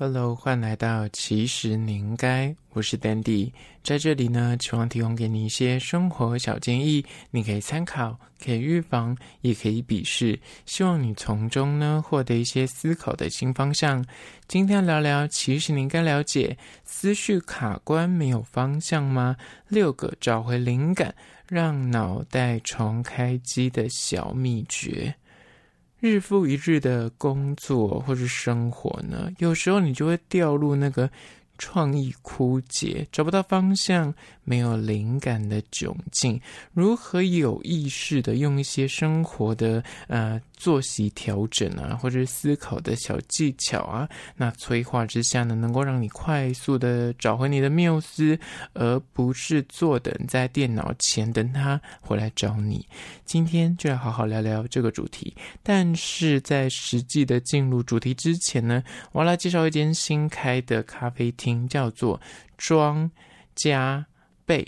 Hello，欢迎来到其实你应该，我是 Dandy，在这里呢，希望提供给你一些生活小建议，你可以参考，可以预防，也可以鄙视，希望你从中呢获得一些思考的新方向。今天聊聊，其实你应该了解，思绪卡关没有方向吗？六个找回灵感，让脑袋重开机的小秘诀。日复一日的工作或是生活呢，有时候你就会掉入那个创意枯竭、找不到方向、没有灵感的窘境。如何有意识的用一些生活的呃作息调整啊，或者是思考的小技巧啊，那催化之下呢，能够让你快速的找回你的缪斯，而不是坐等在电脑前等他回来找你。今天就要好好聊聊这个主题。但是在实际的进入主题之前呢，我要来介绍一间新开的咖啡厅。叫做庄家贝，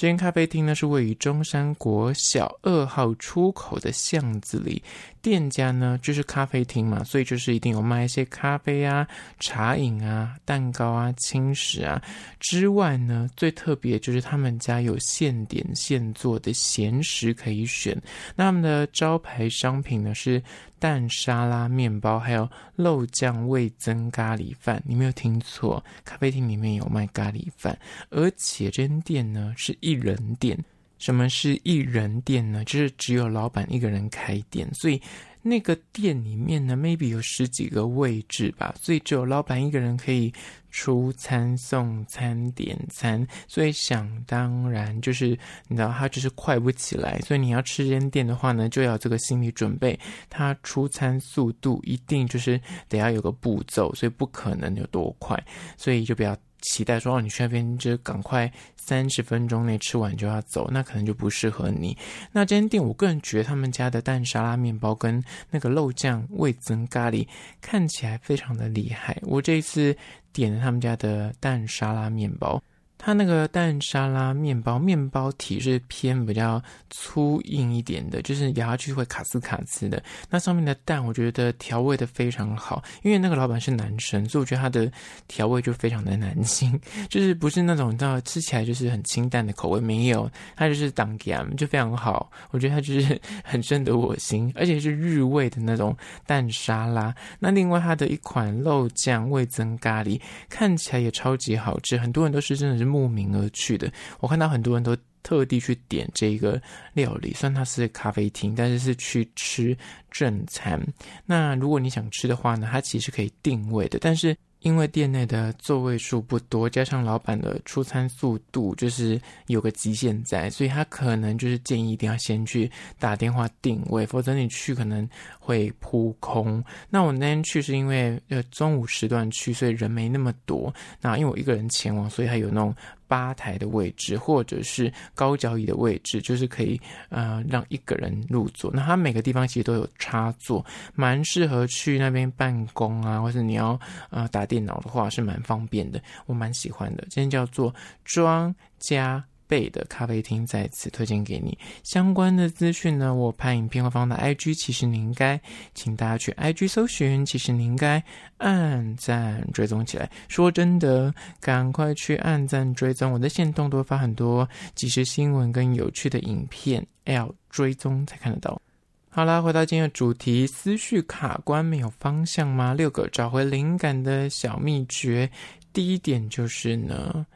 这间咖啡厅呢是位于中山国小二号出口的巷子里。店家呢就是咖啡厅嘛，所以就是一定有卖一些咖啡啊、茶饮啊、蛋糕啊、轻食啊。之外呢，最特别就是他们家有现点现做的咸食可以选。那他们的招牌商品呢是蛋沙拉面包，还有肉酱味增咖喱饭。你没有听错，咖啡厅里面有卖咖喱饭，而且这间店呢是一人店。什么是一人店呢？就是只有老板一个人开店，所以那个店里面呢，maybe 有十几个位置吧，所以只有老板一个人可以出餐、送餐、点餐，所以想当然就是你知道他就是快不起来，所以你要吃间店的话呢，就要这个心理准备，他出餐速度一定就是得要有个步骤，所以不可能有多快，所以就不要。期待说哦，你去那边就赶快三十分钟内吃完就要走，那可能就不适合你。那这间店，我个人觉得他们家的蛋沙拉面包跟那个肉酱味增咖喱看起来非常的厉害。我这一次点了他们家的蛋沙拉面包。它那个蛋沙拉面包，面包体是偏比较粗硬一点的，就是咬下去会卡斯卡斯的。那上面的蛋，我觉得调味的非常好，因为那个老板是男生，所以我觉得他的调味就非常的男性，就是不是那种你知道吃起来就是很清淡的口味，没有，它就是当咸，就非常好。我觉得它就是很深得我心，而且是日味的那种蛋沙拉。那另外它的一款肉酱味增咖喱，看起来也超级好吃，很多人都是真的是。慕名而去的，我看到很多人都特地去点这个料理，虽然它是咖啡厅，但是是去吃正餐。那如果你想吃的话呢，它其实可以定位的，但是。因为店内的座位数不多，加上老板的出餐速度就是有个极限在，所以他可能就是建议一定要先去打电话定位，否则你去可能会扑空。那我那天去是因为呃中午时段去，所以人没那么多。那因为我一个人前往，所以还有那种。吧台的位置，或者是高脚椅的位置，就是可以呃让一个人入座。那它每个地方其实都有插座，蛮适合去那边办公啊，或者你要呃打电脑的话是蛮方便的，我蛮喜欢的。今天叫做庄家贝的咖啡厅在此推荐给你。相关的资讯呢，我拍影片会放到 IG，其实你应该请大家去 IG 搜寻，其实你应该按赞追踪起来。说真的，赶快去按赞追踪，我的线动都会发很多即时新闻跟有趣的影片，要追踪才看得到。好啦，回到今天的主题，思绪卡关没有方向吗？六个找回灵感的小秘诀，第一点就是呢。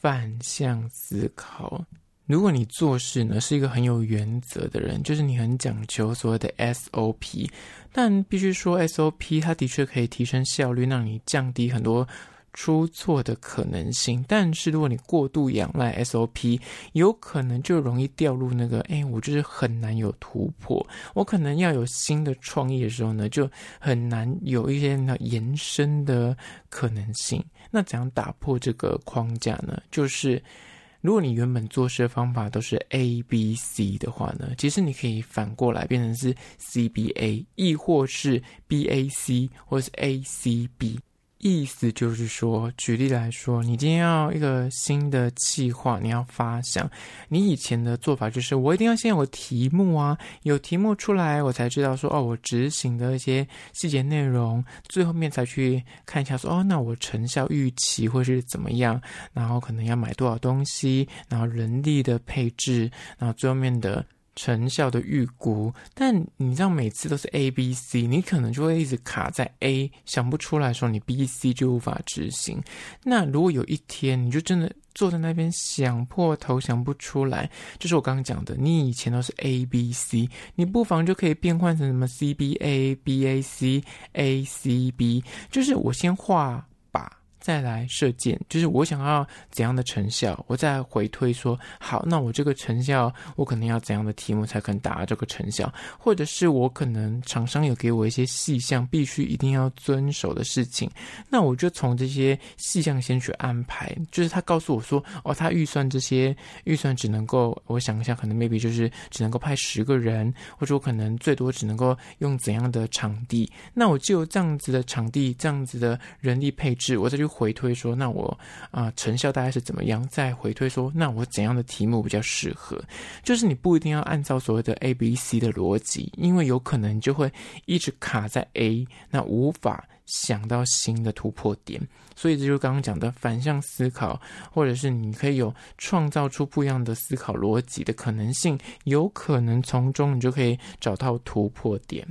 反向思考。如果你做事呢是一个很有原则的人，就是你很讲求所谓的 SOP，但必须说 SOP 它的确可以提升效率，让你降低很多出错的可能性。但是如果你过度仰赖 SOP，有可能就容易掉入那个，哎，我就是很难有突破。我可能要有新的创意的时候呢，就很难有一些那延伸的可能性。那怎样打破这个框架呢？就是如果你原本做事的方法都是 A B C 的话呢，其实你可以反过来变成是 C B A，亦或是 B A C，或是 A C B。意思就是说，举例来说，你今天要一个新的计划，你要发想，你以前的做法就是，我一定要先有题目啊，有题目出来，我才知道说，哦，我执行的一些细节内容，最后面才去看一下说，哦，那我成效预期会是怎么样，然后可能要买多少东西，然后人力的配置，然后最后面的。成效的预估，但你知道每次都是 A、B、C，你可能就会一直卡在 A，想不出来说你 B、C 就无法执行。那如果有一天你就真的坐在那边想破头想不出来，就是我刚刚讲的，你以前都是 A、B、C，你不妨就可以变换成什么 C、B、A、B、A、C、A、C、B，就是我先画。再来射箭，就是我想要怎样的成效，我再回推说，好，那我这个成效，我可能要怎样的题目才可能达到这个成效，或者是我可能厂商有给我一些细项，必须一定要遵守的事情，那我就从这些细项先去安排。就是他告诉我说，哦，他预算这些预算只能够，我想一下，可能 maybe 就是只能够派十个人，或者我可能最多只能够用怎样的场地，那我就这样子的场地，这样子的人力配置，我再去。回推说，那我啊、成效大概是怎么样？再回推说，那我怎样的题目比较适合？就是你不一定要按照所谓的 A、B、C 的逻辑，因为有可能就会一直卡在 A，那无法想到新的突破点。所以这就是刚刚讲的反向思考，或者是你可以有创造出不一样的思考逻辑的可能性，有可能从中你就可以找到突破点。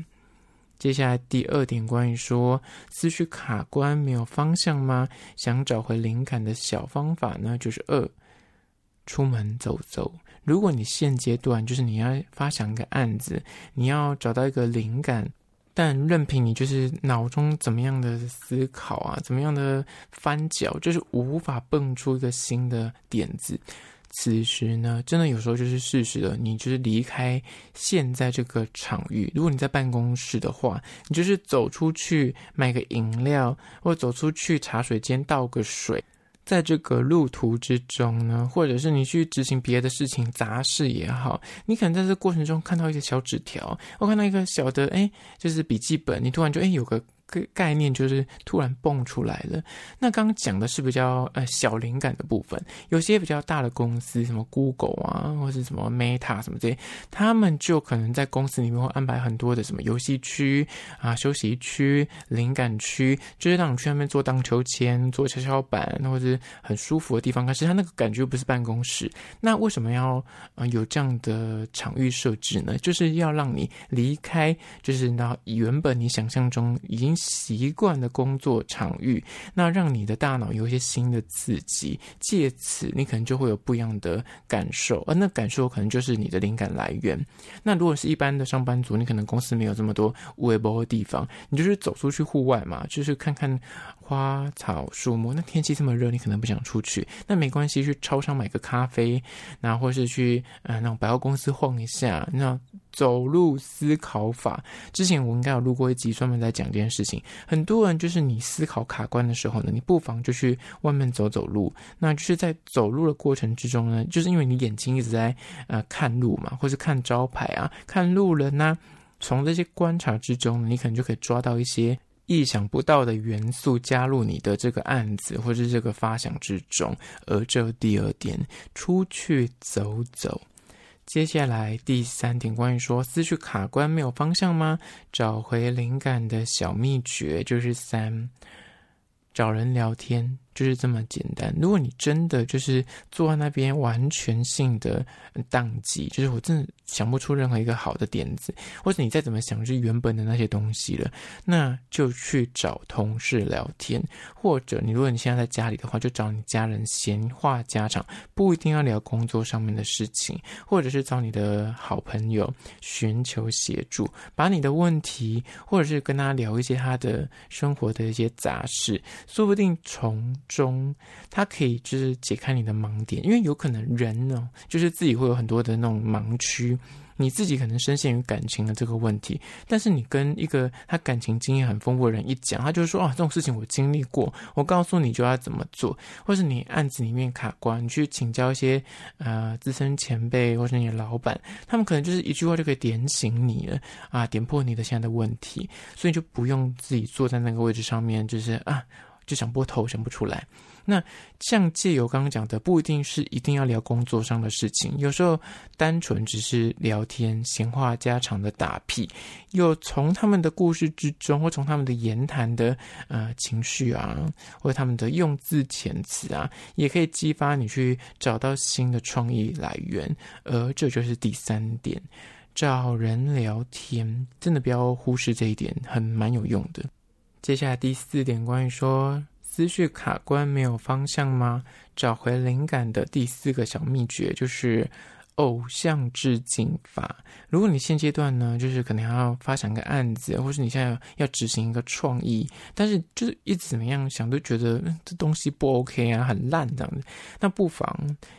接下来第二点，关于说思绪卡关没有方向吗？想找回灵感的小方法呢，就是二，出门走走。如果你现阶段就是你要发想一个案子，你要找到一个灵感，但任凭你就是脑中怎么样的思考啊，怎么样的翻搅，就是无法蹦出一个新的点子。此时呢，真的有时候就是事实的，你就是离开现在这个场域。如果你在办公室的话，你就是走出去买个饮料，或走出去茶水间倒个水。在这个路途之中呢，或者是你去执行别的事情杂事也好，你可能在这过程中看到一些小纸条，我看到一个小的，哎，就是笔记本，你突然就哎有个。个概念就是突然蹦出来了。那刚刚讲的是比较呃小灵感的部分，有些比较大的公司，什么 Google 啊，或是什么 Meta 什么这些，他们就可能在公司里面会安排很多的什么游戏区啊、休息区、灵感区，就是让你去那边做荡秋千、做跷跷板，或者是很舒服的地方。可是它那个感觉又不是办公室。那为什么要啊、呃、有这样的场域设置呢？就是要让你离开，就是那原本你想象中已经。习惯的工作场域，那让你的大脑有一些新的刺激，借此你可能就会有不一样的感受，而那感受可能就是你的灵感来源。那如果是一般的上班族，你可能公司没有这么多微博的地方，你就是走出去户外嘛，就是看看花草树木。那天气这么热，你可能不想出去，那没关系，去超商买个咖啡，那或是去呃那种百货公司晃一下，那。走路思考法，之前我应该有录过一集，专门在讲这件事情。很多人就是你思考卡关的时候呢，你不妨就去外面走走路。那就是在走路的过程之中呢，就是因为你眼睛一直在呃看路嘛，或是看招牌啊，看路人呐、啊。从这些观察之中，你可能就可以抓到一些意想不到的元素，加入你的这个案子或是这个发想之中。而这第二点，出去走走。接下来第三点，关于说思绪卡关没有方向吗？找回灵感的小秘诀就是三，找人聊天。就是这么简单。如果你真的就是坐在那边完全性的宕机，就是我真的想不出任何一个好的点子，或者你再怎么想，就是原本的那些东西了，那就去找同事聊天，或者你如果你现在在家里的话，就找你家人闲话家常，不一定要聊工作上面的事情，或者是找你的好朋友寻求协助，把你的问题，或者是跟他聊一些他的生活的一些杂事，说不定从中，它可以就是解开你的盲点，因为有可能人呢，就是自己会有很多的那种盲区，你自己可能深陷于感情的这个问题，但是你跟一个他感情经验很丰富的人一讲，他就说啊，这种事情我经历过，我告诉你就要怎么做，或是你案子里面卡关，你去请教一些呃资深前辈或是你的老板，他们可能就是一句话就可以点醒你了啊，点破你的现在的问题，所以就不用自己坐在那个位置上面，就是啊。就想不透，想不出来。那像借由刚刚讲的，不一定是一定要聊工作上的事情，有时候单纯只是聊天、闲话家常的打屁，又从他们的故事之中，或从他们的言谈的呃情绪啊，或他们的用字遣词啊，也可以激发你去找到新的创意来源。而这就是第三点，找人聊天，真的不要忽视这一点，很蛮有用的。接下来第四点，关于说。思绪卡关，没有方向吗？找回灵感的第四个小秘诀就是。偶像致敬法。如果你现阶段呢，就是可能要发展个案子，或是你现在要执行一个创意，但是就是一直怎么样想都觉得这东西不 OK 啊，很烂这样子，那不妨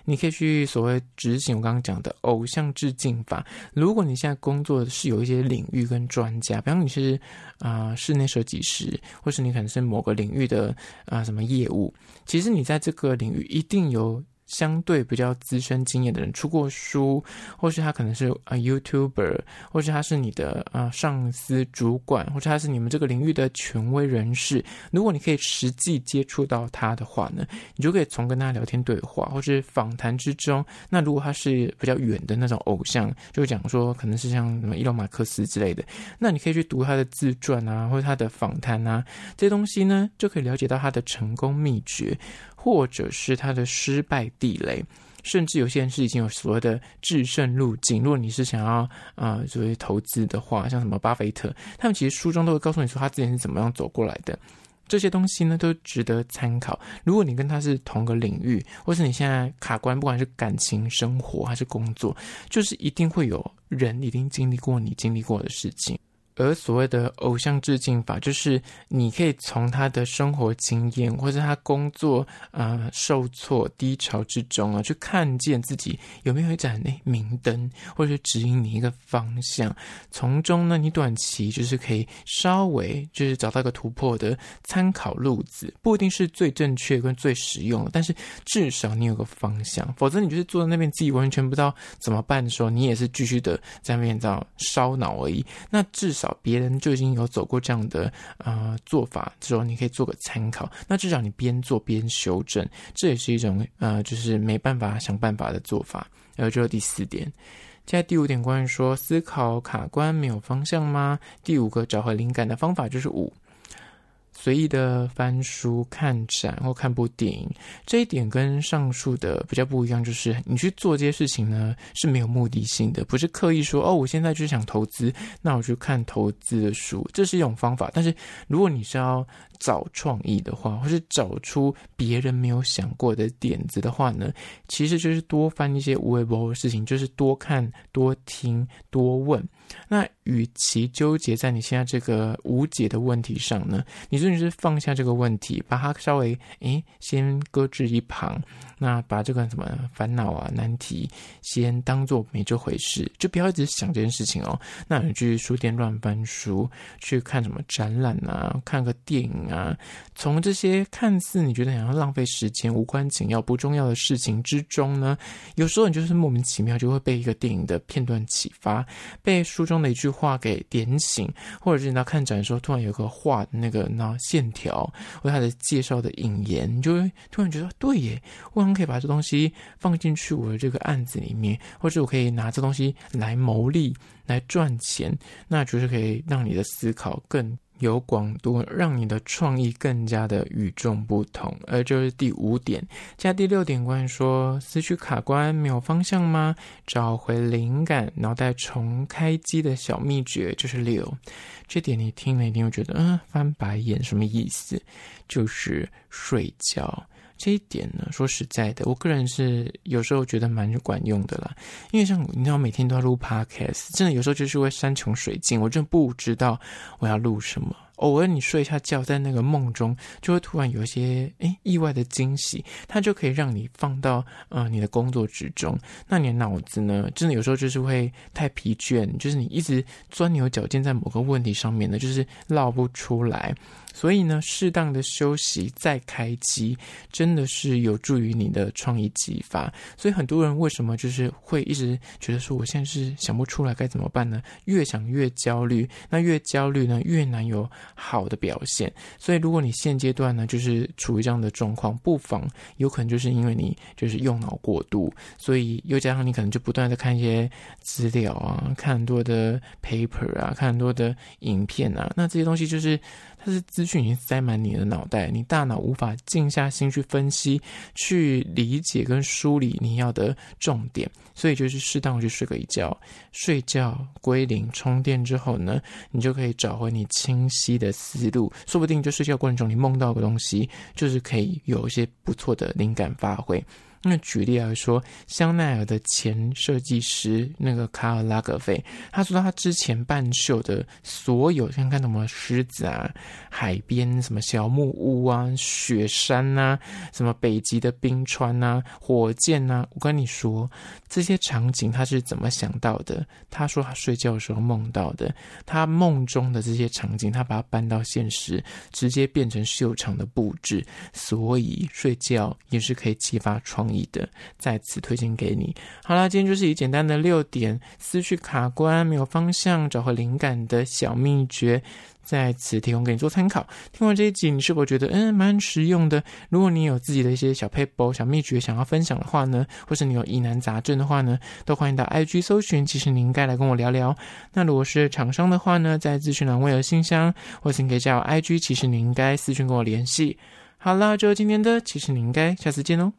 你可以去所谓执行我刚刚讲的偶像致敬法。如果你现在工作的是有一些领域跟专家，比方你是啊、呃、室内设计师，或是你可能是某个领域的啊、什么业务，其实你在这个领域一定有。相对比较资深经验的人出过书，或是他可能是啊 YouTuber，或是他是你的啊上司主管，或者他是你们这个领域的权威人士。如果你可以实际接触到他的话呢，你就可以从跟他聊天对话或是访谈之中。那如果他是比较远的那种偶像，就讲说可能是像什么伊隆马克斯之类的，那你可以去读他的自传啊，或者他的访谈啊，这些东西呢就可以了解到他的成功秘诀。或者是他的失败地雷，甚至有些人是已经有所谓的制胜路径。如果你是想要啊、作为投资的话，像什么巴菲特，他们其实书中都会告诉你说他之前是怎么样走过来的。这些东西呢，都值得参考。如果你跟他是同个领域，或是你现在卡关，不管是感情、生活还是工作，就是一定会有人已经经历过你经历过的事情。而所谓的偶像致敬法，就是你可以从他的生活经验，或者他工作啊、受挫低潮之中啊，去看见自己有没有一盏诶明灯，或者指引你一个方向。从中呢，你短期就是可以稍微就是找到一个突破的参考路子，不一定是最正确跟最实用的，但是至少你有个方向。否则你就是坐在那边自己完全不知道怎么办的时候，你也是继续的在那边在烧脑而已。那至少。别人就已经有走过这样的呃做法之后，你可以做个参考。那至少你边做边修正，这也是一种呃，就是没办法想办法的做法。然后就是第四点，现在第五点，关于说思考卡关没有方向吗？第五个找回灵感的方法就是五。随意的翻书、看展或看部电影，这一点跟上述的比较不一样，就是你去做这些事情呢是没有目的性的，不是刻意说哦，我现在就想投资，那我去看投资的书，这是一种方法。但是如果你是要找创意的话，或是找出别人没有想过的点子的话呢，其实就是多翻一些无谓不的事情，就是多看、多听、多问。那与其纠结在你现在这个无解的问题上呢，你甚至是放下这个问题，把它稍微诶先搁置一旁，那把这个什么烦恼啊难题先当做没这回事，就不要一直想这件事情哦。那你去书店乱翻书，去看什么展览啊，看个电影啊，从这些看似你觉得想要浪费时间、无关紧要、不重要的事情之中呢，有时候你就是莫名其妙就会被一个电影的片段启发，被。书中的一句话给点醒，或者是你到看展的时候，突然有个画那个那线条，或他的介绍的引言，你就会突然觉得对耶，我可能可以把这东西放进去我的这个案子里面，或者我可以拿这东西来牟利、来赚钱，那就是可以让你的思考更。有广度，让你的创意更加的与众不同。而就是第五点，加第六点，关于说思绪卡关没有方向吗？找回灵感，脑袋重开机的小秘诀就是六。这点你听了一定会觉得，嗯，翻白眼，什么意思？就是睡觉。这一点呢，说实在的，我个人是有时候觉得蛮管用的啦。因为像你知道，每天都要录 podcast，真的有时候就是会山穷水尽，我真的不知道我要录什么。偶尔你睡一下觉，在那个梦中，就会突然有一些诶意外的惊喜，它就可以让你放到呃你的工作之中。那你的脑子呢，真的有时候就是会太疲倦，就是你一直钻牛角尖在某个问题上面呢，就是绕不出来。所以呢，适当的休息再开机，真的是有助于你的创意激发。所以很多人为什么就是会一直觉得说，我现在是想不出来该怎么办呢？越想越焦虑，那越焦虑呢，越难有好的表现。所以如果你现阶段呢，就是处于这样的状况，不妨有可能就是因为你就是用脑过度，所以又加上你可能就不断的看一些资料啊，看很多的 paper 啊，看很多的影片啊，那这些东西就是。它是资讯已经塞满你的脑袋，你大脑无法静下心去分析、去理解跟梳理你要的重点，所以就是适当去睡个一觉，睡觉归零充电之后呢，你就可以找回你清晰的思路，说不定就睡觉过程中你梦到个东西，就是可以有一些不错的灵感发挥。那举例来说，香奈儿的前设计师那个卡尔拉格菲，他说他之前办秀的所有，像看什么狮子啊、海边什么小木屋啊、雪山啊、什么北极的冰川啊、火箭啊，我跟你说这些场景他是怎么想到的？他说他睡觉的时候梦到的，他梦中的这些场景，他把它搬到现实，直接变成秀场的布置，所以睡觉也是可以激发创意的，再次推荐给你。好啦，今天就是以简单的六点思绪卡关、没有方向、找回灵感的小秘诀，在此提供给你做参考。听完这一集，你是否觉得嗯蛮实用的？如果你有自己的一些小 paper、小秘诀想要分享的话呢，或是你有疑难杂症的话呢，都欢迎到 IG 搜寻，其实你应该来跟我聊聊。那如果是厂商的话呢，在资讯栏位有信箱，或是你可以加我 IG，其实你应该私讯跟我联系。好啦，就今天的，其实你应该下次见哦。